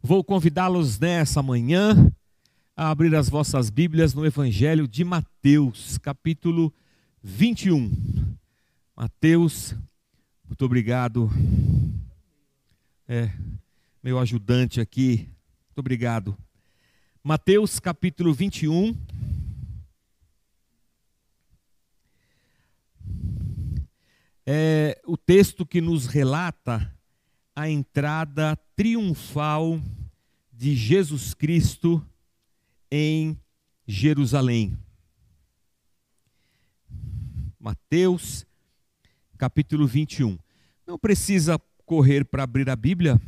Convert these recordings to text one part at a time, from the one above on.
Vou convidá-los nessa manhã a abrir as vossas Bíblias no Evangelho de Mateus, capítulo 21. Mateus, muito obrigado. É, meu ajudante aqui, muito obrigado. Mateus, capítulo 21. É o texto que nos relata a entrada triunfal de Jesus Cristo em Jerusalém. Mateus, capítulo 21. Não precisa correr para abrir a Bíblia,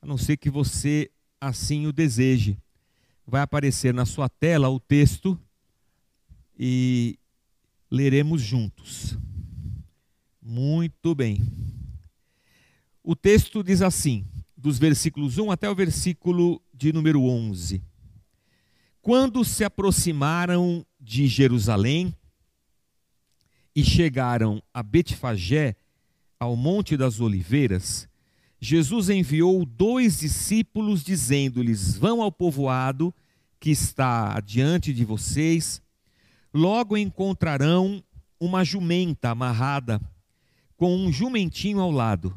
a não ser que você assim o deseje. Vai aparecer na sua tela o texto e leremos juntos. Muito bem. O texto diz assim, dos versículos 1 até o versículo de número 11. Quando se aproximaram de Jerusalém e chegaram a Betfagé, ao Monte das Oliveiras, Jesus enviou dois discípulos, dizendo-lhes: Vão ao povoado que está diante de vocês, logo encontrarão uma jumenta amarrada, com um jumentinho ao lado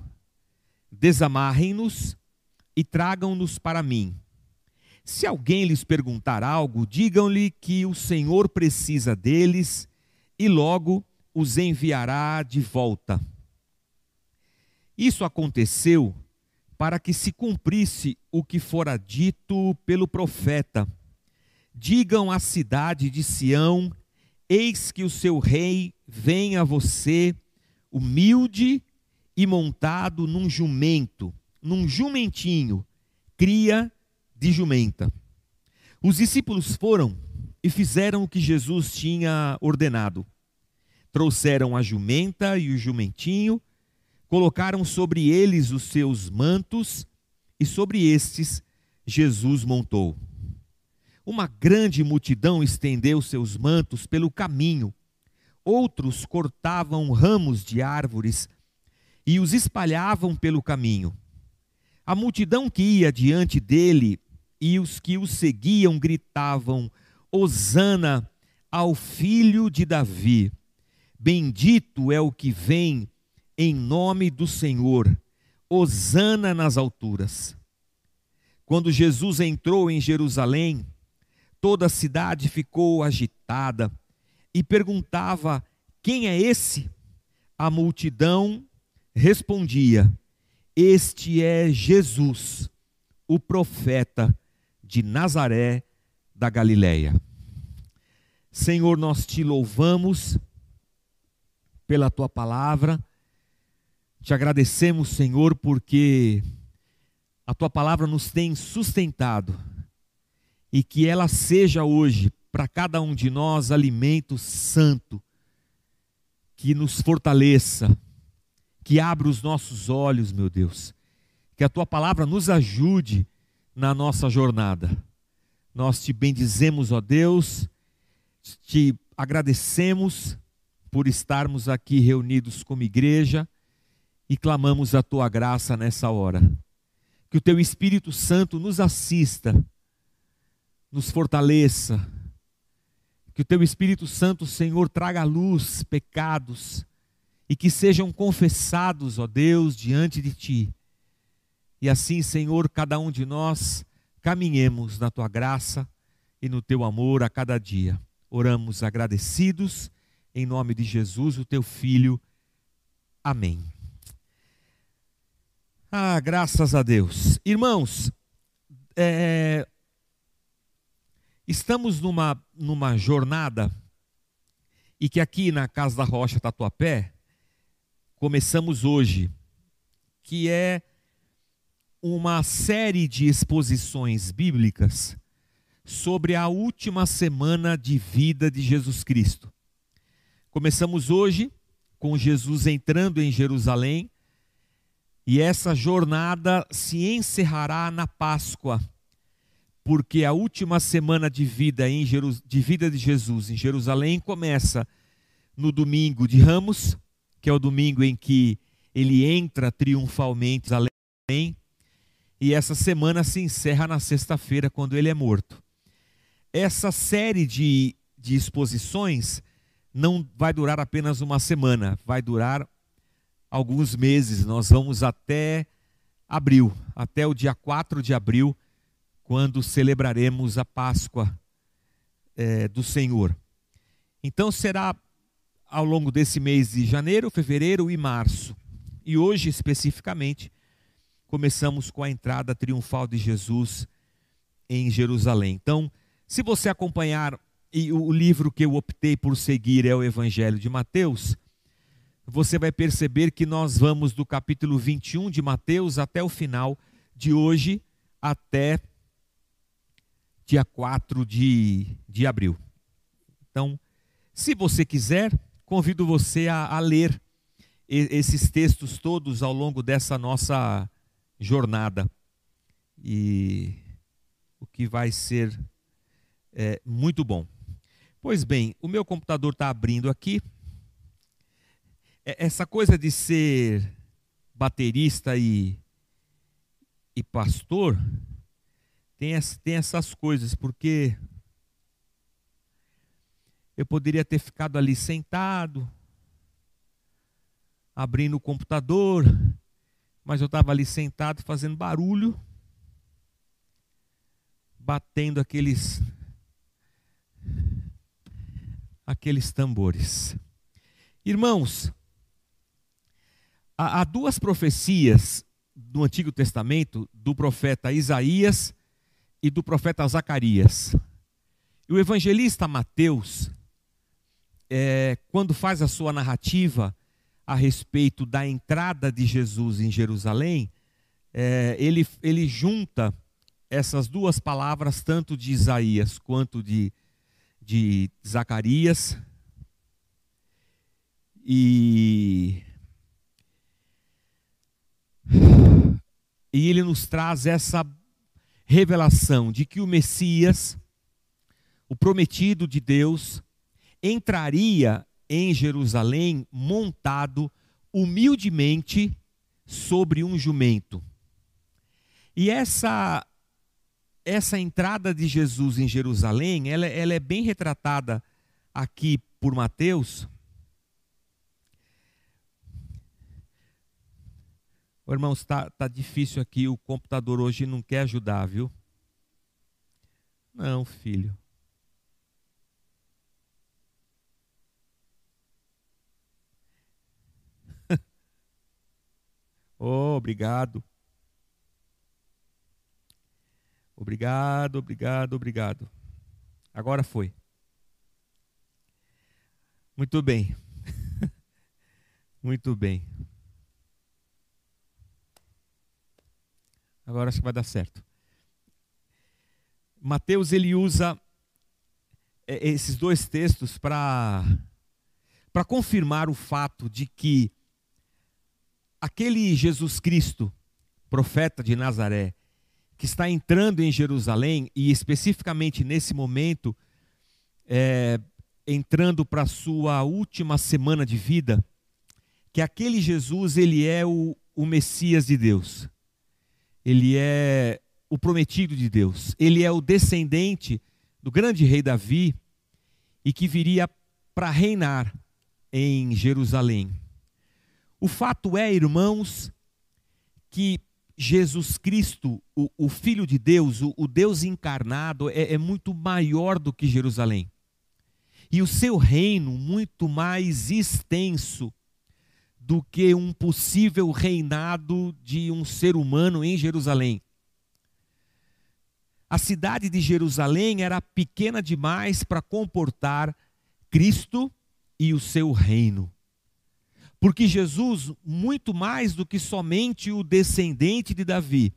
desamarrem-nos e tragam-nos para mim. Se alguém lhes perguntar algo, digam-lhe que o Senhor precisa deles e logo os enviará de volta. Isso aconteceu para que se cumprisse o que fora dito pelo profeta. Digam à cidade de Sião: Eis que o seu rei vem a você, humilde e montado num jumento, num jumentinho, cria de jumenta. Os discípulos foram e fizeram o que Jesus tinha ordenado. Trouxeram a jumenta e o jumentinho, colocaram sobre eles os seus mantos e sobre estes Jesus montou. Uma grande multidão estendeu seus mantos pelo caminho. Outros cortavam ramos de árvores e os espalhavam pelo caminho. A multidão que ia diante dele e os que o seguiam gritavam: Hosana ao filho de Davi. Bendito é o que vem em nome do Senhor. Hosana nas alturas. Quando Jesus entrou em Jerusalém, toda a cidade ficou agitada e perguntava: Quem é esse? A multidão respondia: Este é Jesus, o profeta de Nazaré da Galileia. Senhor, nós te louvamos pela tua palavra. Te agradecemos, Senhor, porque a tua palavra nos tem sustentado e que ela seja hoje para cada um de nós alimento santo que nos fortaleça, que abra os nossos olhos, meu Deus. Que a tua palavra nos ajude na nossa jornada. Nós te bendizemos, ó Deus, te agradecemos por estarmos aqui reunidos como igreja e clamamos a tua graça nessa hora. Que o teu Espírito Santo nos assista, nos fortaleça. Que o teu Espírito Santo, Senhor, traga à luz pecados e que sejam confessados, ó Deus, diante de Ti. E assim, Senhor, cada um de nós caminhemos na Tua graça e no Teu amor a cada dia. Oramos agradecidos, em nome de Jesus, o Teu Filho. Amém. Ah, graças a Deus. Irmãos, é, estamos numa, numa jornada e que aqui na Casa da Rocha Tatuapé, começamos hoje, que é uma série de exposições bíblicas sobre a última semana de vida de Jesus Cristo. Começamos hoje com Jesus entrando em Jerusalém e essa jornada se encerrará na Páscoa, porque a última semana de vida, em de, vida de Jesus em Jerusalém começa no domingo de Ramos que é o domingo em que ele entra triunfalmente além, e essa semana se encerra na sexta-feira, quando ele é morto. Essa série de, de exposições não vai durar apenas uma semana, vai durar alguns meses. Nós vamos até abril, até o dia 4 de abril, quando celebraremos a Páscoa é, do Senhor. Então será ao longo desse mês de janeiro, fevereiro e março. E hoje, especificamente, começamos com a entrada triunfal de Jesus em Jerusalém. Então, se você acompanhar, e o livro que eu optei por seguir é o Evangelho de Mateus, você vai perceber que nós vamos do capítulo 21 de Mateus até o final de hoje, até dia 4 de, de abril. Então, se você quiser, convido você a, a ler esses textos todos ao longo dessa nossa jornada. E o que vai ser é, muito bom. Pois bem, o meu computador está abrindo aqui. Essa coisa de ser baterista e, e pastor tem, tem essas coisas, porque eu poderia ter ficado ali sentado, abrindo o computador, mas eu estava ali sentado fazendo barulho, batendo aqueles aqueles tambores. Irmãos, há, duas profecias do Antigo Testamento do profeta Isaías e do profeta Zacarias. E o evangelista Mateus, é, quando faz a sua narrativa, a respeito da entrada de Jesus em Jerusalém, é, ele, ele junta essas duas palavras, tanto de Isaías quanto de, de Zacarias, e, e ele nos traz essa revelação de que o Messias, o prometido de Deus, entraria em Jerusalém montado humildemente sobre um jumento. E essa essa entrada de Jesus em Jerusalém, ela, ela é bem retratada aqui por Mateus. Oh, irmãos, está tá difícil aqui, o computador hoje não quer ajudar, viu? Não, filho. Oh, obrigado. Obrigado, obrigado, obrigado. Agora foi. Muito bem. Muito bem. Agora acho que vai dar certo. Mateus ele usa é, esses dois textos para para confirmar o fato de que aquele Jesus Cristo, profeta de Nazaré, que está entrando em Jerusalém e especificamente nesse momento, é, entrando para a sua última semana de vida, que aquele Jesus ele é o, o Messias de Deus, ele é o prometido de Deus, ele é o descendente do grande rei Davi e que viria para reinar em Jerusalém. O fato é, irmãos, que Jesus Cristo, o, o Filho de Deus, o, o Deus encarnado, é, é muito maior do que Jerusalém. E o seu reino muito mais extenso do que um possível reinado de um ser humano em Jerusalém. A cidade de Jerusalém era pequena demais para comportar Cristo e o seu reino. Porque Jesus, muito mais do que somente o descendente de Davi,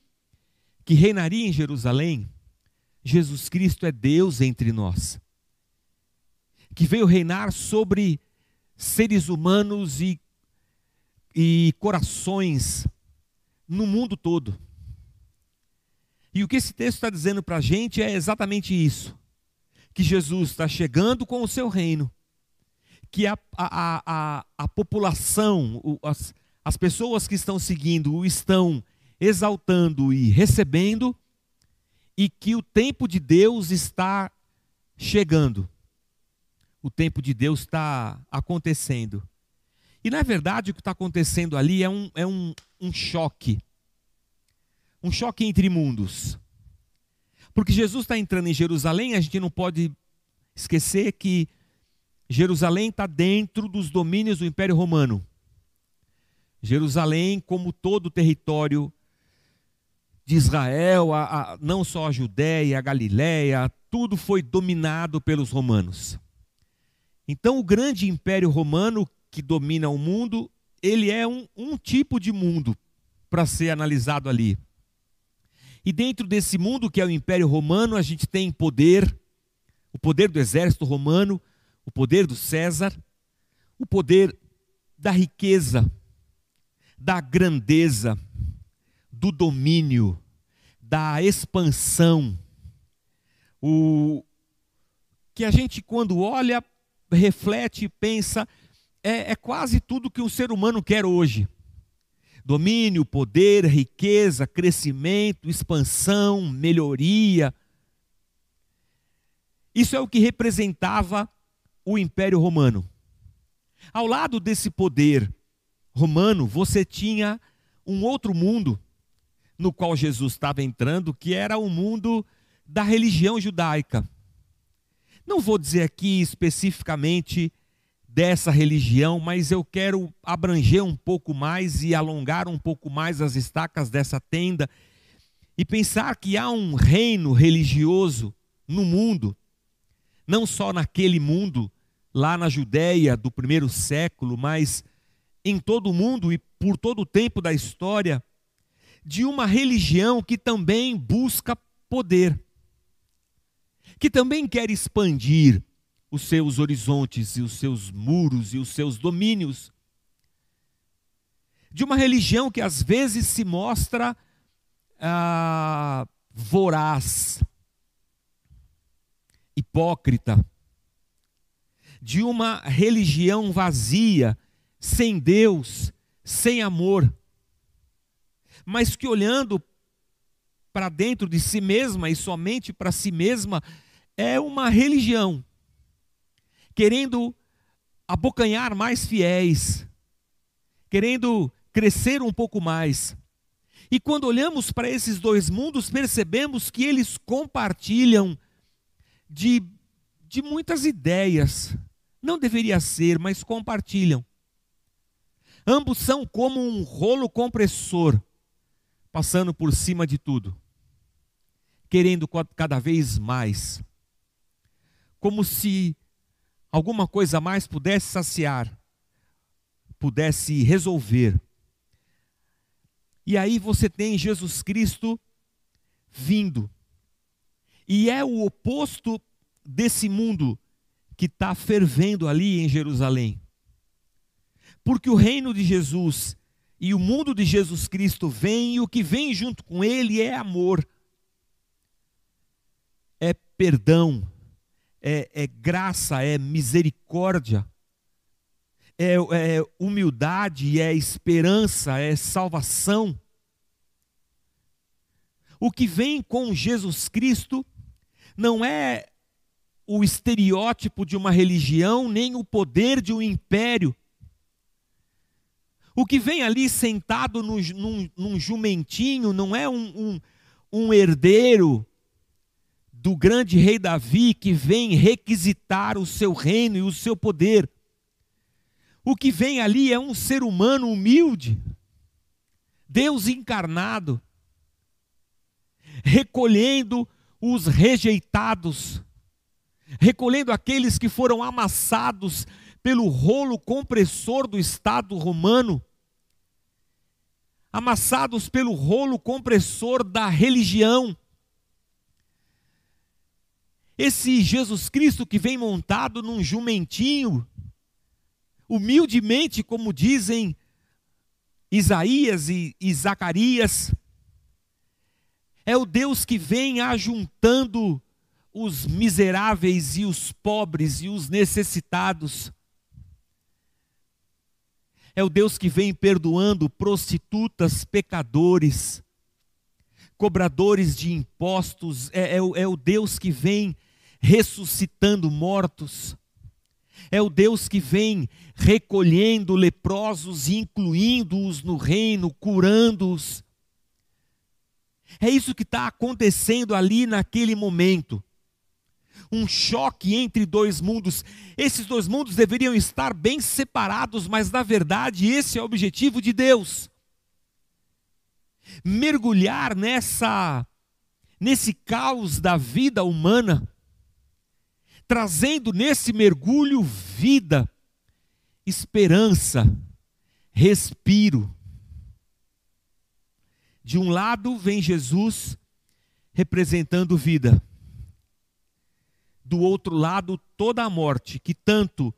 que reinaria em Jerusalém, Jesus Cristo é Deus entre nós, que veio reinar sobre seres humanos e, e corações no mundo todo. E o que esse texto está dizendo para a gente é exatamente isso: que Jesus está chegando com o seu reino que a, a, a, a população, as, as pessoas que estão seguindo o estão exaltando e recebendo, e que o tempo de Deus está chegando. O tempo de Deus está acontecendo. E na verdade o que está acontecendo ali é um, é um, um choque. Um choque entre mundos. Porque Jesus está entrando em Jerusalém, a gente não pode esquecer que Jerusalém está dentro dos domínios do Império Romano. Jerusalém, como todo o território de Israel, a, a, não só a Judéia, a Galiléia, tudo foi dominado pelos romanos. Então, o grande Império Romano que domina o mundo, ele é um, um tipo de mundo para ser analisado ali. E dentro desse mundo que é o Império Romano, a gente tem poder, o poder do exército romano, o poder do César, o poder da riqueza, da grandeza, do domínio, da expansão. O que a gente, quando olha, reflete, pensa, é, é quase tudo que o ser humano quer hoje domínio, poder, riqueza, crescimento, expansão, melhoria. Isso é o que representava o Império Romano. Ao lado desse poder romano, você tinha um outro mundo no qual Jesus estava entrando, que era o mundo da religião judaica. Não vou dizer aqui especificamente dessa religião, mas eu quero abranger um pouco mais e alongar um pouco mais as estacas dessa tenda e pensar que há um reino religioso no mundo, não só naquele mundo, lá na Judéia do primeiro século, mas em todo o mundo e por todo o tempo da história, de uma religião que também busca poder, que também quer expandir os seus horizontes e os seus muros e os seus domínios. De uma religião que às vezes se mostra ah, voraz, hipócrita, de uma religião vazia, sem Deus, sem amor, mas que olhando para dentro de si mesma e somente para si mesma, é uma religião querendo abocanhar mais fiéis, querendo crescer um pouco mais. E quando olhamos para esses dois mundos, percebemos que eles compartilham de, de muitas ideias. Não deveria ser, mas compartilham. Ambos são como um rolo compressor, passando por cima de tudo, querendo cada vez mais. Como se alguma coisa mais pudesse saciar, pudesse resolver. E aí você tem Jesus Cristo vindo. E é o oposto desse mundo que está fervendo ali em Jerusalém. Porque o reino de Jesus e o mundo de Jesus Cristo vem, e o que vem junto com ele é amor, é perdão, é, é graça, é misericórdia, é, é humildade, é esperança, é salvação. O que vem com Jesus Cristo não é o estereótipo de uma religião, nem o poder de um império. O que vem ali sentado no, num, num jumentinho não é um, um, um herdeiro do grande rei Davi que vem requisitar o seu reino e o seu poder. O que vem ali é um ser humano humilde, Deus encarnado, recolhendo os rejeitados, recolhendo aqueles que foram amassados pelo rolo compressor do Estado romano, amassados pelo rolo compressor da religião. Esse Jesus Cristo que vem montado num jumentinho, humildemente, como dizem Isaías e, e Zacarias, é o Deus que vem ajuntando os miseráveis e os pobres e os necessitados. É o Deus que vem perdoando prostitutas, pecadores, cobradores de impostos, é, é, é o Deus que vem ressuscitando mortos, é o Deus que vem recolhendo leprosos e incluindo-os no reino, curando-os. É isso que está acontecendo ali naquele momento. Um choque entre dois mundos. Esses dois mundos deveriam estar bem separados, mas na verdade esse é o objetivo de Deus mergulhar nessa nesse caos da vida humana, trazendo nesse mergulho vida, esperança, respiro. De um lado vem Jesus representando vida. Do outro lado, toda a morte que tanto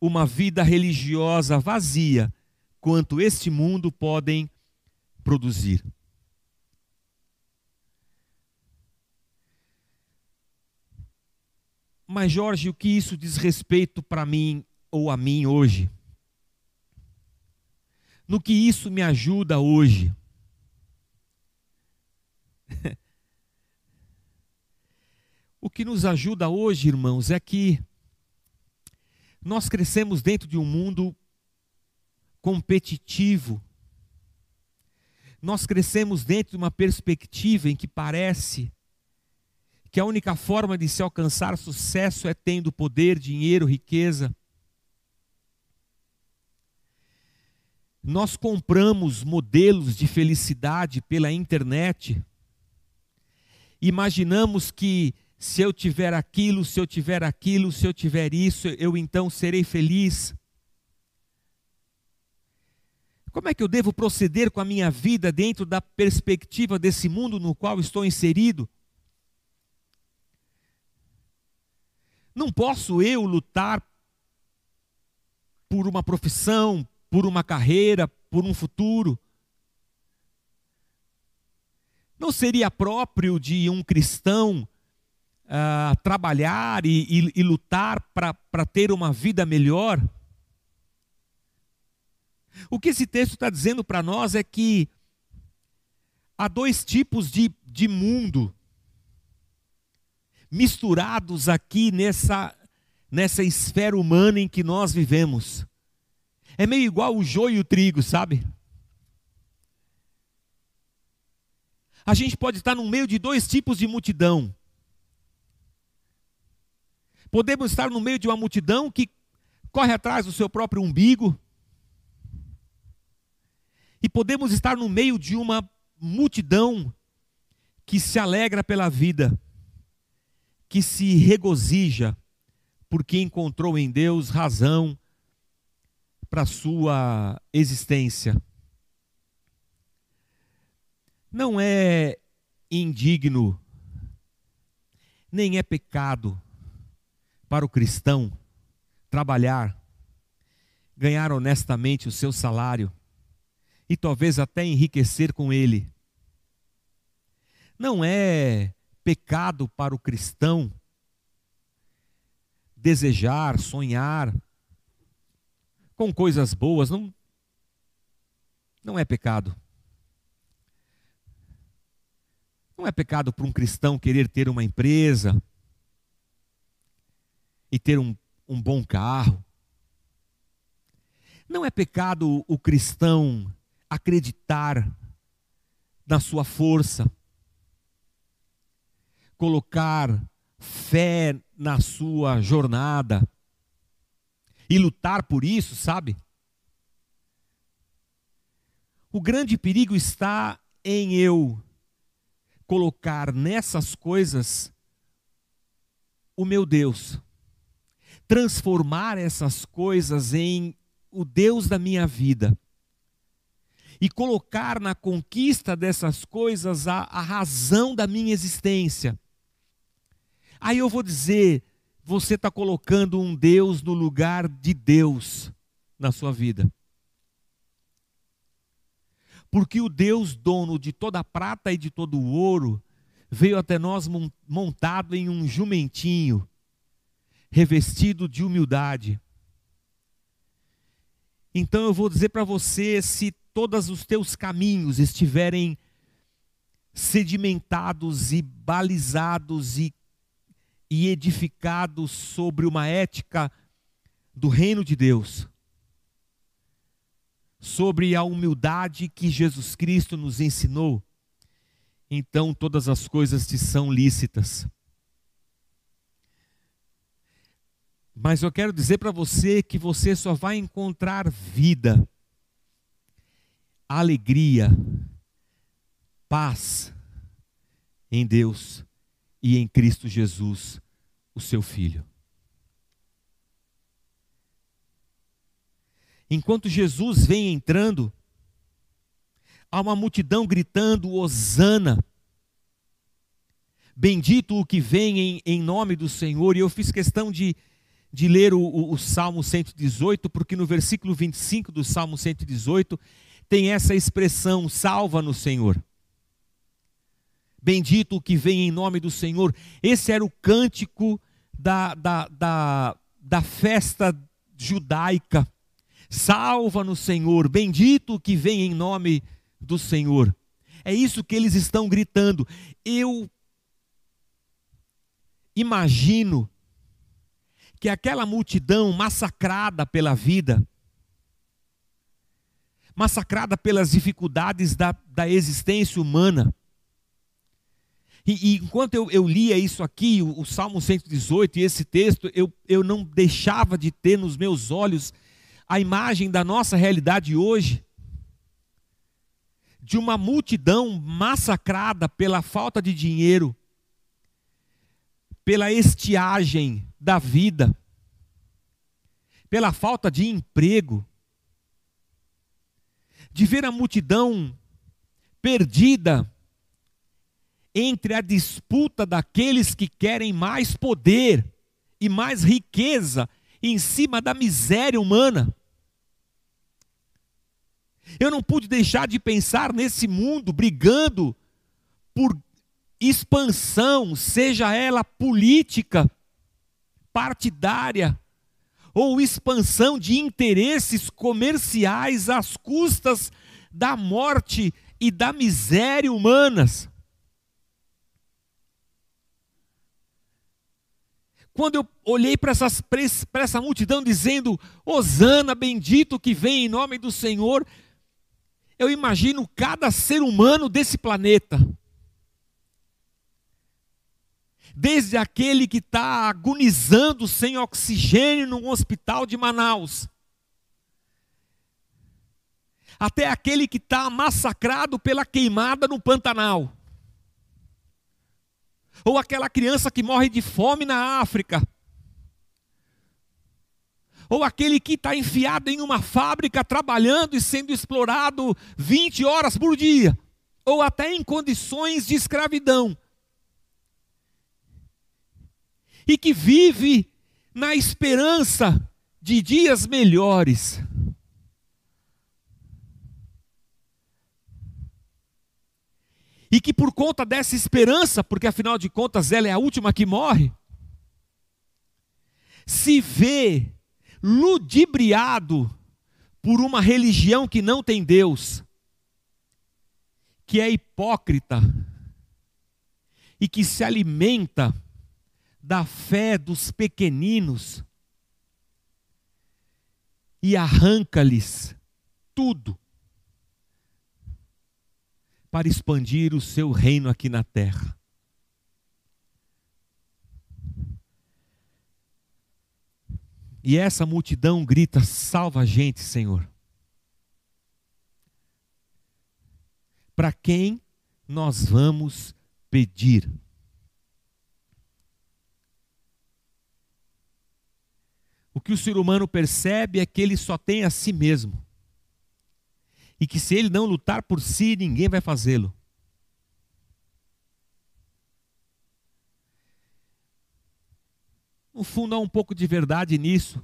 uma vida religiosa vazia quanto este mundo podem produzir. Mas, Jorge, o que isso diz respeito para mim ou a mim hoje? No que isso me ajuda hoje? o que nos ajuda hoje, irmãos, é que nós crescemos dentro de um mundo competitivo, nós crescemos dentro de uma perspectiva em que parece que a única forma de se alcançar sucesso é tendo poder, dinheiro, riqueza. Nós compramos modelos de felicidade pela internet. Imaginamos que se eu tiver aquilo, se eu tiver aquilo, se eu tiver isso, eu então serei feliz. Como é que eu devo proceder com a minha vida dentro da perspectiva desse mundo no qual estou inserido? Não posso eu lutar por uma profissão, por uma carreira, por um futuro. Não seria próprio de um cristão uh, trabalhar e, e, e lutar para ter uma vida melhor? O que esse texto está dizendo para nós é que há dois tipos de, de mundo misturados aqui nessa, nessa esfera humana em que nós vivemos. É meio igual o joio e o trigo, sabe? A gente pode estar no meio de dois tipos de multidão. Podemos estar no meio de uma multidão que corre atrás do seu próprio umbigo, e podemos estar no meio de uma multidão que se alegra pela vida, que se regozija porque encontrou em Deus razão para sua existência. Não é indigno, nem é pecado para o cristão trabalhar, ganhar honestamente o seu salário, e talvez até enriquecer com ele. Não é pecado para o cristão desejar, sonhar com coisas boas, não, não é pecado. Não é pecado para um cristão querer ter uma empresa e ter um, um bom carro. Não é pecado o cristão acreditar na sua força, colocar fé na sua jornada e lutar por isso, sabe? O grande perigo está em eu colocar nessas coisas o meu Deus, transformar essas coisas em o Deus da minha vida e colocar na conquista dessas coisas a, a razão da minha existência. Aí eu vou dizer: você está colocando um Deus no lugar de Deus na sua vida. Porque o Deus dono de toda a prata e de todo o ouro veio até nós montado em um jumentinho, revestido de humildade. Então eu vou dizer para você: se todos os teus caminhos estiverem sedimentados e balizados e, e edificados sobre uma ética do reino de Deus, sobre a humildade que Jesus Cristo nos ensinou, então todas as coisas te são lícitas. Mas eu quero dizer para você que você só vai encontrar vida, alegria, paz em Deus e em Cristo Jesus, o seu Filho. Enquanto Jesus vem entrando, há uma multidão gritando: Hosana! Bendito o que vem em, em nome do Senhor. E eu fiz questão de, de ler o, o, o Salmo 118, porque no versículo 25 do Salmo 118 tem essa expressão: salva no Senhor. Bendito o que vem em nome do Senhor. Esse era o cântico da, da, da, da festa judaica. Salva no Senhor, bendito o que vem em nome do Senhor. É isso que eles estão gritando. Eu imagino que aquela multidão massacrada pela vida, massacrada pelas dificuldades da, da existência humana, e, e enquanto eu, eu, lia isso aqui, o, o, Salmo 118 e esse texto, eu, eu não deixava de ter nos meus olhos a imagem da nossa realidade hoje, de uma multidão massacrada pela falta de dinheiro, pela estiagem da vida, pela falta de emprego, de ver a multidão perdida entre a disputa daqueles que querem mais poder e mais riqueza em cima da miséria humana. Eu não pude deixar de pensar nesse mundo brigando por expansão, seja ela política, partidária, ou expansão de interesses comerciais às custas da morte e da miséria humanas. quando eu olhei para essa multidão dizendo, Hosana, bendito que vem em nome do Senhor, eu imagino cada ser humano desse planeta. Desde aquele que está agonizando sem oxigênio no hospital de Manaus, até aquele que está massacrado pela queimada no Pantanal. Ou aquela criança que morre de fome na África, ou aquele que está enfiado em uma fábrica trabalhando e sendo explorado 20 horas por dia, ou até em condições de escravidão, e que vive na esperança de dias melhores. e que por conta dessa esperança, porque afinal de contas ela é a última que morre, se vê ludibriado por uma religião que não tem Deus, que é hipócrita e que se alimenta da fé dos pequeninos e arranca-lhes tudo para expandir o seu reino aqui na terra. E essa multidão grita: salva a gente, Senhor. Para quem nós vamos pedir? O que o ser humano percebe é que ele só tem a si mesmo e que se ele não lutar por si, ninguém vai fazê-lo. No fundo, há um pouco de verdade nisso.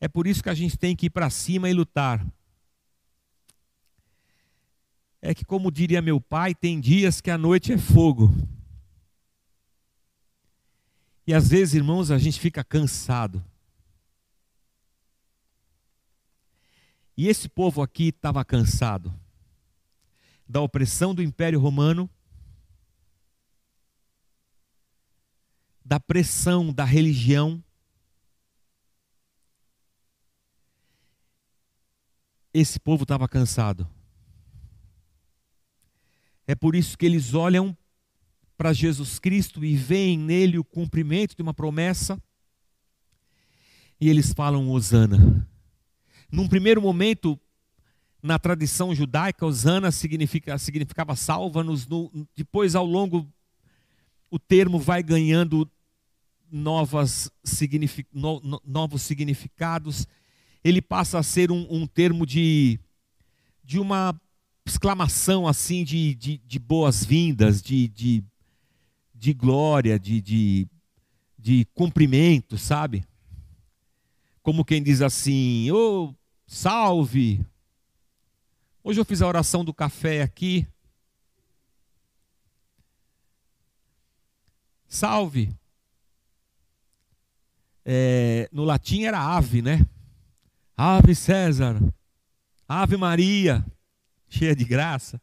É por isso que a gente tem que ir para cima e lutar. É que, como diria meu pai, tem dias que a noite é fogo. E às vezes, irmãos, a gente fica cansado. E esse povo aqui estava cansado. da opressão do Império Romano, da pressão da religião, esse povo estava cansado. É por isso que eles olham para Jesus Cristo e veem nele o cumprimento de uma promessa. E eles falam Osana. Num primeiro momento, na tradição judaica, Osana significa, significava salva-nos. Depois, ao longo, o termo vai ganhando novas, signific, no, no, novos significados. Ele passa a ser um, um termo de, de uma exclamação assim de, de, de boas-vindas, de, de, de glória, de, de, de cumprimento, sabe? Como quem diz assim, ô, oh, salve! Hoje eu fiz a oração do café aqui. Salve! É, no latim era ave, né? Ave César, Ave Maria cheia de graça.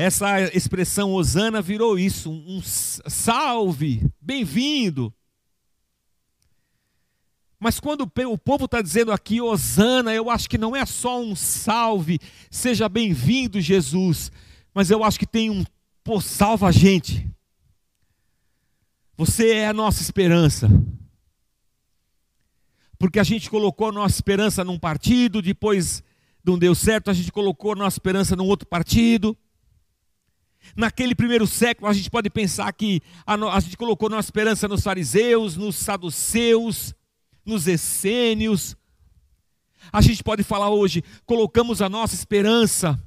Essa expressão Osana virou isso, um salve, bem-vindo. Mas quando o povo está dizendo aqui Osana, eu acho que não é só um salve, seja bem-vindo, Jesus, mas eu acho que tem um, pô, salva a gente. Você é a nossa esperança. Porque a gente colocou a nossa esperança num partido, depois não deu certo, a gente colocou a nossa esperança num outro partido. Naquele primeiro século, a gente pode pensar que a, no, a gente colocou nossa esperança nos fariseus, nos saduceus, nos essênios. A gente pode falar hoje, colocamos a nossa esperança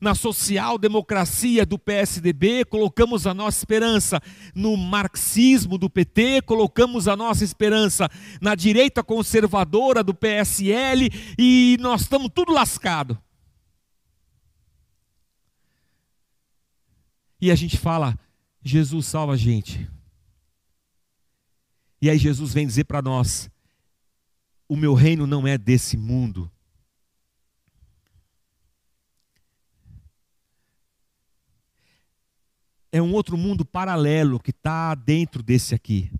na social-democracia do PSDB, colocamos a nossa esperança no marxismo do PT, colocamos a nossa esperança na direita conservadora do PSL e nós estamos tudo lascado. E a gente fala, Jesus salva a gente. E aí Jesus vem dizer para nós: o meu reino não é desse mundo. é um outro mundo paralelo que está dentro desse aqui.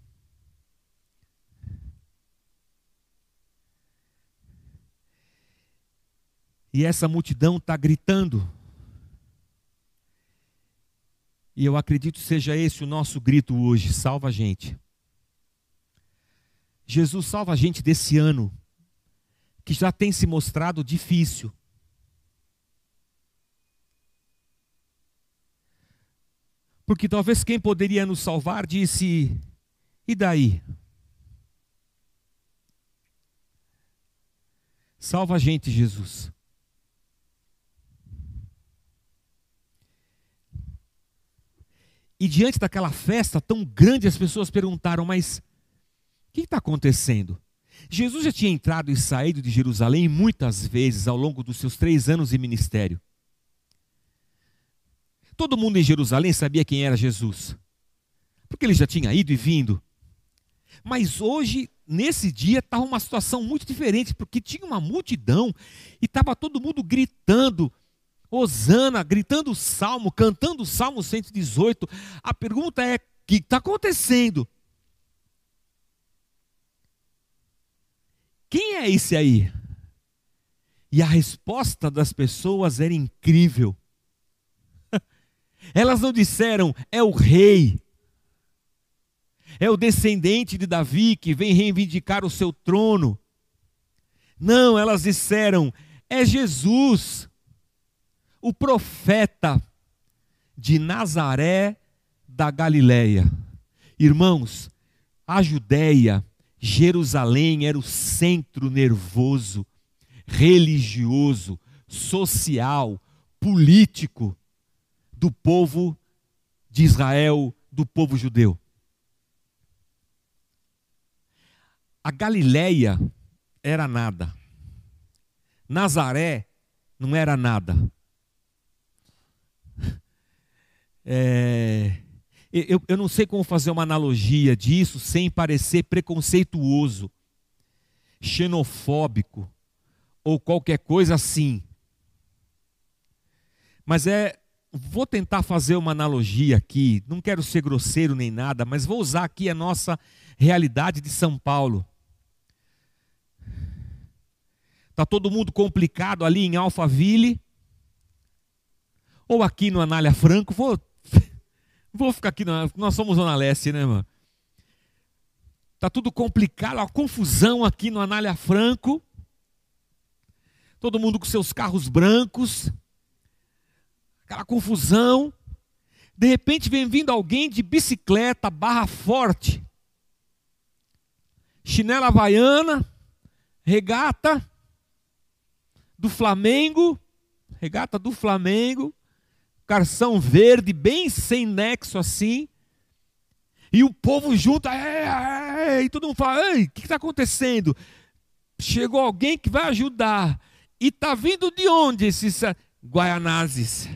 E essa multidão está gritando. E eu acredito seja esse o nosso grito hoje: salva a gente. Jesus salva a gente desse ano, que já tem se mostrado difícil. Porque talvez quem poderia nos salvar disse: e daí? Salva a gente, Jesus. E diante daquela festa tão grande, as pessoas perguntaram: mas o que está acontecendo? Jesus já tinha entrado e saído de Jerusalém muitas vezes ao longo dos seus três anos de ministério. Todo mundo em Jerusalém sabia quem era Jesus, porque ele já tinha ido e vindo. Mas hoje, nesse dia, estava uma situação muito diferente, porque tinha uma multidão e estava todo mundo gritando, Osana, gritando o salmo, cantando o salmo 118. A pergunta é: o que está acontecendo? Quem é esse aí? E a resposta das pessoas era incrível. Elas não disseram, é o rei, é o descendente de Davi que vem reivindicar o seu trono. Não, elas disseram, é Jesus, o profeta de Nazaré da Galileia. Irmãos, a Judéia, Jerusalém era o centro nervoso, religioso, social, político do povo de Israel, do povo judeu. A Galileia era nada. Nazaré não era nada. É, eu, eu não sei como fazer uma analogia disso sem parecer preconceituoso, xenofóbico ou qualquer coisa assim. Mas é, vou tentar fazer uma analogia aqui, não quero ser grosseiro nem nada, mas vou usar aqui a nossa realidade de São Paulo. Está todo mundo complicado ali em Alphaville, ou aqui no Anália Franco, vou, vou ficar aqui, nós somos Zona Leste, né, mano? Está tudo complicado, a confusão aqui no Anália Franco. Todo mundo com seus carros brancos. Aquela confusão. De repente vem vindo alguém de bicicleta, barra forte. Chinela havaiana, regata do Flamengo, regata do Flamengo, carção verde, bem sem nexo assim. E o povo junto, é, é, e todo mundo fala: o que está acontecendo? Chegou alguém que vai ajudar. E está vindo de onde esses Guaianazes?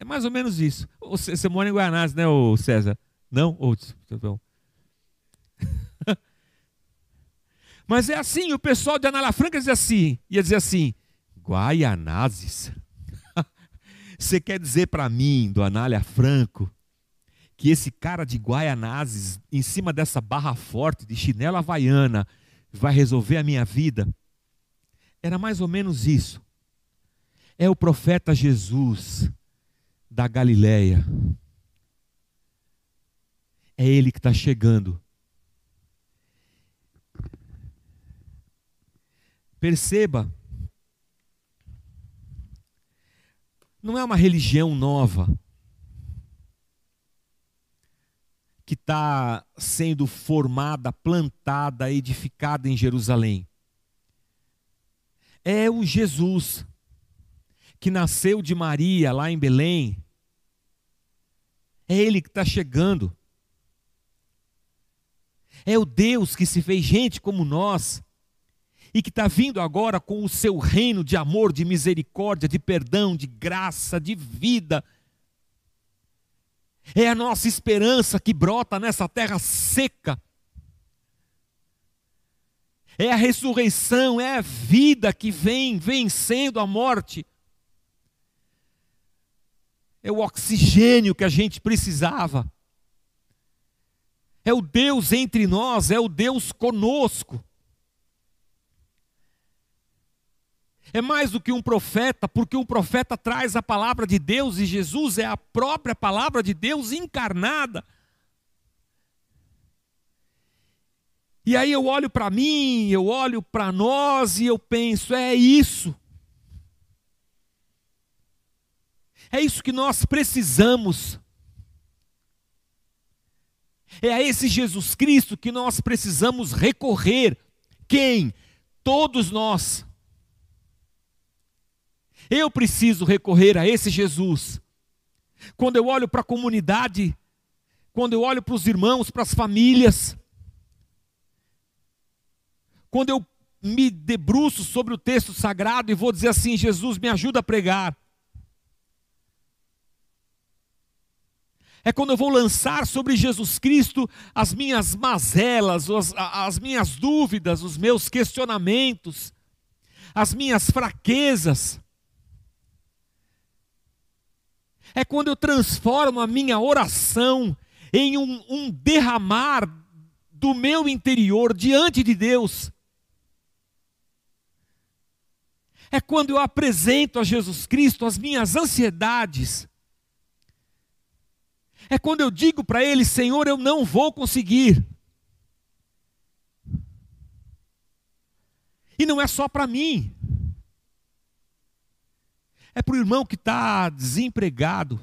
É mais ou menos isso. Você, você mora em Guaianazes, né, César? Não? Ou, Mas é assim, o pessoal de Anala Franca diz assim, ia dizer assim, Guaianazes? Você quer dizer para mim, do Anália Franco, que esse cara de Guaianazes, em cima dessa barra forte de chinela havaiana, vai resolver a minha vida. Era mais ou menos isso. É o profeta Jesus da Galileia. É ele que está chegando. Perceba, não é uma religião nova que está sendo formada, plantada, edificada em Jerusalém. É o Jesus que nasceu de Maria lá em Belém. É Ele que está chegando. É o Deus que se fez gente como nós e que está vindo agora com o seu reino de amor, de misericórdia, de perdão, de graça, de vida é a nossa esperança que brota nessa terra seca. É a ressurreição, é a vida que vem vencendo a morte. É o oxigênio que a gente precisava. É o Deus entre nós, é o Deus conosco. É mais do que um profeta, porque um profeta traz a palavra de Deus e Jesus é a própria palavra de Deus encarnada. E aí eu olho para mim, eu olho para nós e eu penso: é isso. É isso que nós precisamos. É a esse Jesus Cristo que nós precisamos recorrer. Quem? Todos nós. Eu preciso recorrer a esse Jesus. Quando eu olho para a comunidade, quando eu olho para os irmãos, para as famílias, quando eu me debruço sobre o texto sagrado e vou dizer assim: Jesus, me ajuda a pregar. É quando eu vou lançar sobre Jesus Cristo as minhas mazelas, as, as minhas dúvidas, os meus questionamentos, as minhas fraquezas. É quando eu transformo a minha oração em um, um derramar do meu interior diante de Deus. É quando eu apresento a Jesus Cristo as minhas ansiedades. É quando eu digo para Ele: Senhor, eu não vou conseguir. E não é só para mim é para o irmão que está desempregado.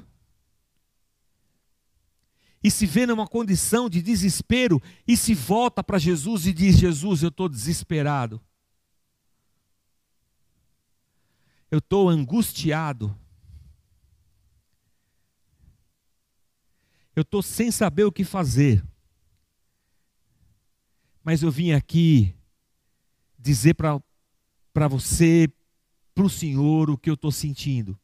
E se vê numa condição de desespero e se volta para Jesus e diz: Jesus, eu estou desesperado, eu estou angustiado, eu estou sem saber o que fazer, mas eu vim aqui dizer para você, para o Senhor o que eu estou sentindo.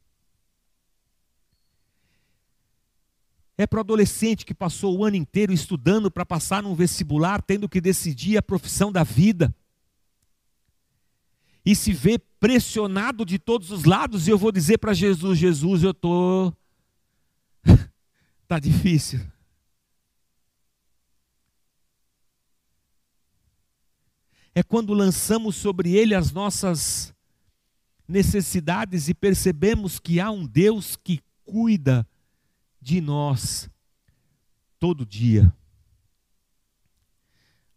É para o adolescente que passou o ano inteiro estudando para passar num vestibular, tendo que decidir a profissão da vida. e se vê pressionado de todos os lados, e eu vou dizer para Jesus: Jesus, eu estou. Está difícil. É quando lançamos sobre ele as nossas necessidades e percebemos que há um Deus que cuida de nós todo dia.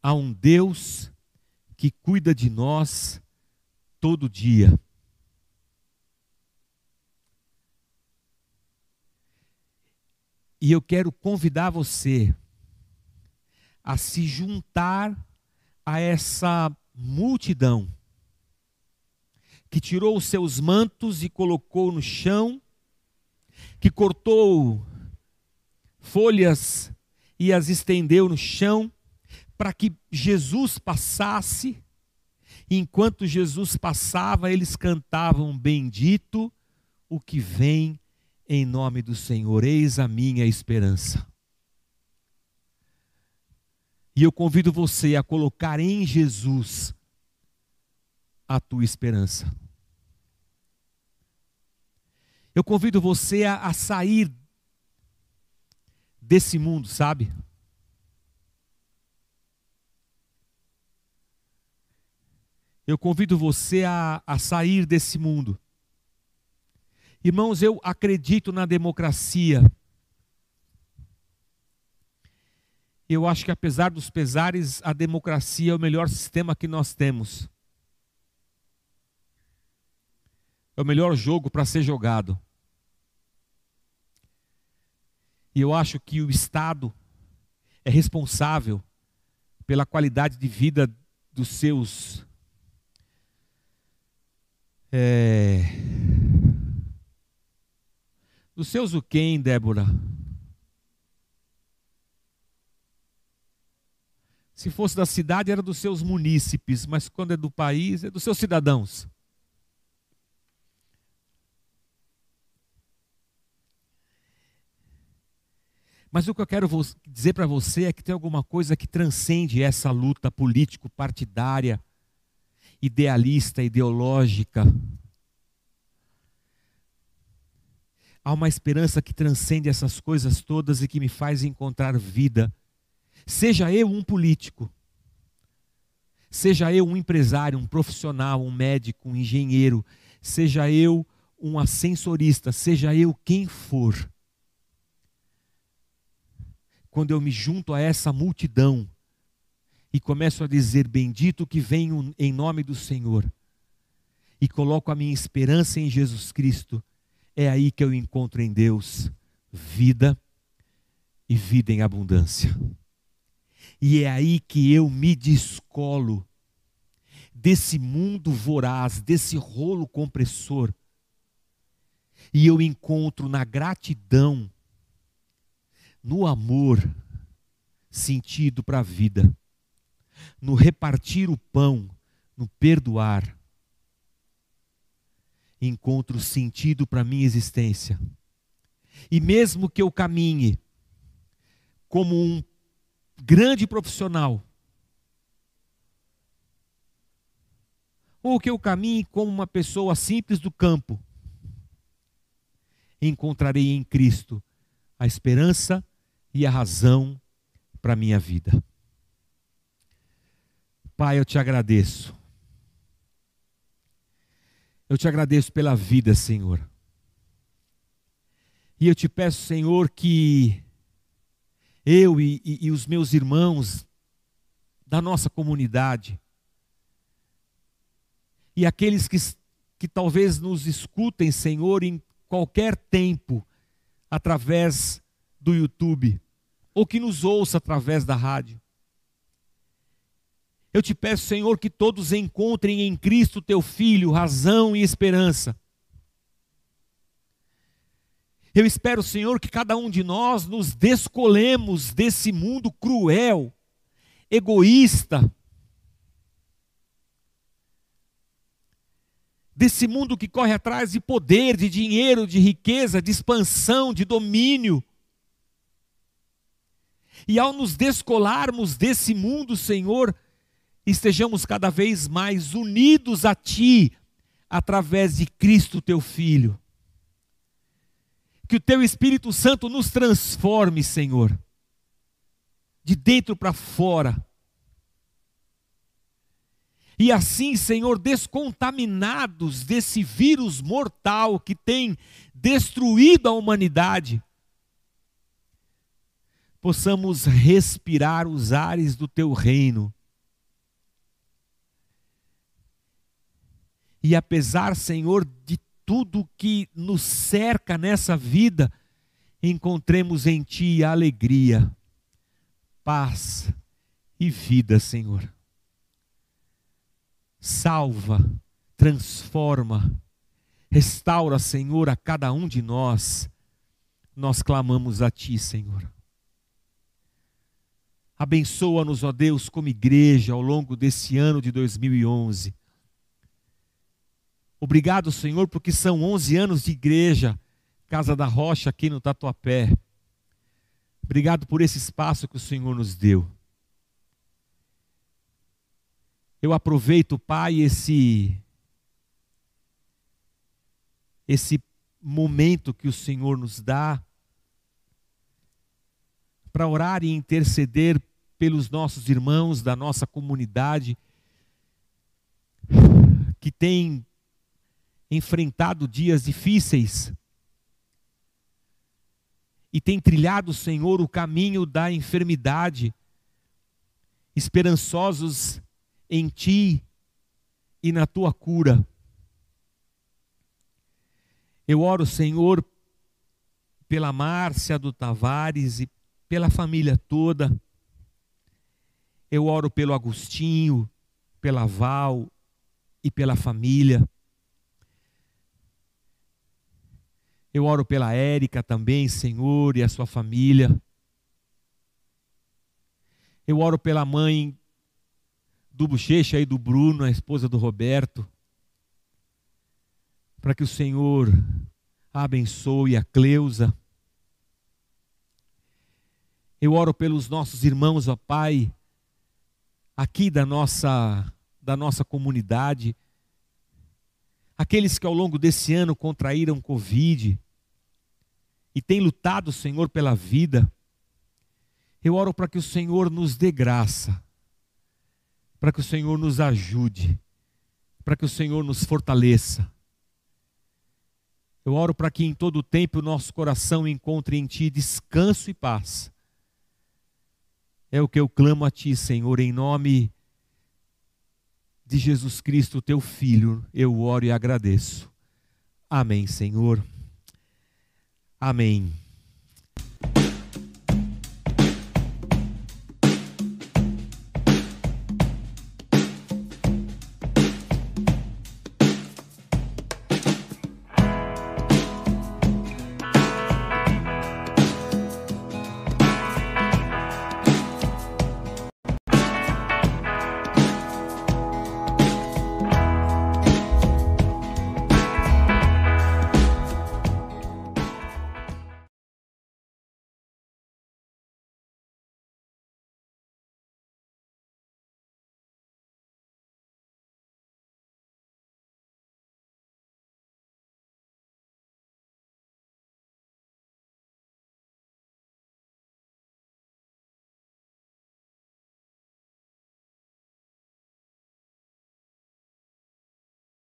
Há um Deus que cuida de nós todo dia. E eu quero convidar você a se juntar a essa multidão que tirou os seus mantos e colocou no chão, que cortou folhas e as estendeu no chão, para que Jesus passasse. Enquanto Jesus passava, eles cantavam: Bendito o que vem em nome do Senhor, eis a minha esperança. E eu convido você a colocar em Jesus a tua esperança. Eu convido você a, a sair desse mundo, sabe? Eu convido você a, a sair desse mundo. Irmãos, eu acredito na democracia. Eu acho que apesar dos pesares, a democracia é o melhor sistema que nós temos. É o melhor jogo para ser jogado. E eu acho que o Estado é responsável pela qualidade de vida dos seus. É, dos seus o quem, Débora? Se fosse da cidade, era dos seus munícipes, mas quando é do país, é dos seus cidadãos. Mas o que eu quero dizer para você é que tem alguma coisa que transcende essa luta político-partidária, idealista, ideológica. Há uma esperança que transcende essas coisas todas e que me faz encontrar vida. Seja eu um político, seja eu um empresário, um profissional, um médico, um engenheiro, seja eu um ascensorista, seja eu quem for quando eu me junto a essa multidão e começo a dizer: Bendito que venho em nome do Senhor, e coloco a minha esperança em Jesus Cristo, é aí que eu encontro em Deus vida e vida em abundância. E é aí que eu me descolo desse mundo voraz, desse rolo compressor, e eu encontro na gratidão no amor, sentido para a vida, no repartir o pão, no perdoar, encontro sentido para a minha existência. E mesmo que eu caminhe como um grande profissional, ou que eu caminhe como uma pessoa simples do campo, encontrarei em Cristo a esperança e a razão para a minha vida. Pai, eu te agradeço. Eu te agradeço pela vida, Senhor. E eu te peço, Senhor, que eu e, e, e os meus irmãos da nossa comunidade e aqueles que, que talvez nos escutem, Senhor, em qualquer tempo, através do YouTube, ou que nos ouça através da rádio. Eu te peço, Senhor, que todos encontrem em Cristo teu Filho razão e esperança. Eu espero, Senhor, que cada um de nós nos descolemos desse mundo cruel, egoísta, desse mundo que corre atrás de poder, de dinheiro, de riqueza, de expansão, de domínio. E ao nos descolarmos desse mundo, Senhor, estejamos cada vez mais unidos a Ti, através de Cristo, Teu Filho. Que o Teu Espírito Santo nos transforme, Senhor, de dentro para fora. E assim, Senhor, descontaminados desse vírus mortal que tem destruído a humanidade, possamos respirar os ares do teu reino. E apesar, Senhor, de tudo que nos cerca nessa vida, encontremos em Ti alegria, paz e vida, Senhor. Salva, transforma, restaura, Senhor, a cada um de nós. Nós clamamos a Ti, Senhor. Abençoa-nos, ó Deus, como igreja ao longo desse ano de 2011. Obrigado, Senhor, porque são 11 anos de igreja, Casa da Rocha, aqui no Tatuapé. Obrigado por esse espaço que o Senhor nos deu. Eu aproveito, Pai, esse esse momento que o Senhor nos dá para orar e interceder pelos nossos irmãos da nossa comunidade que tem enfrentado dias difíceis e tem trilhado, Senhor, o caminho da enfermidade, esperançosos em Ti e na Tua cura. Eu oro, Senhor, pela Márcia do Tavares e pela família toda eu oro pelo Agostinho, pela Val e pela família. Eu oro pela Érica também, Senhor, e a sua família. Eu oro pela mãe do Bochecha e do Bruno, a esposa do Roberto, para que o Senhor abençoe a Cleusa. Eu oro pelos nossos irmãos, ó Pai, aqui da nossa, da nossa comunidade, aqueles que ao longo desse ano contraíram Covid e têm lutado, Senhor, pela vida, eu oro para que o Senhor nos dê graça, para que o Senhor nos ajude, para que o Senhor nos fortaleça. Eu oro para que em todo o tempo o nosso coração encontre em Ti descanso e paz é o que eu clamo a Ti, Senhor, em nome de Jesus Cristo, Teu Filho, eu oro e agradeço. Amém, Senhor. Amém.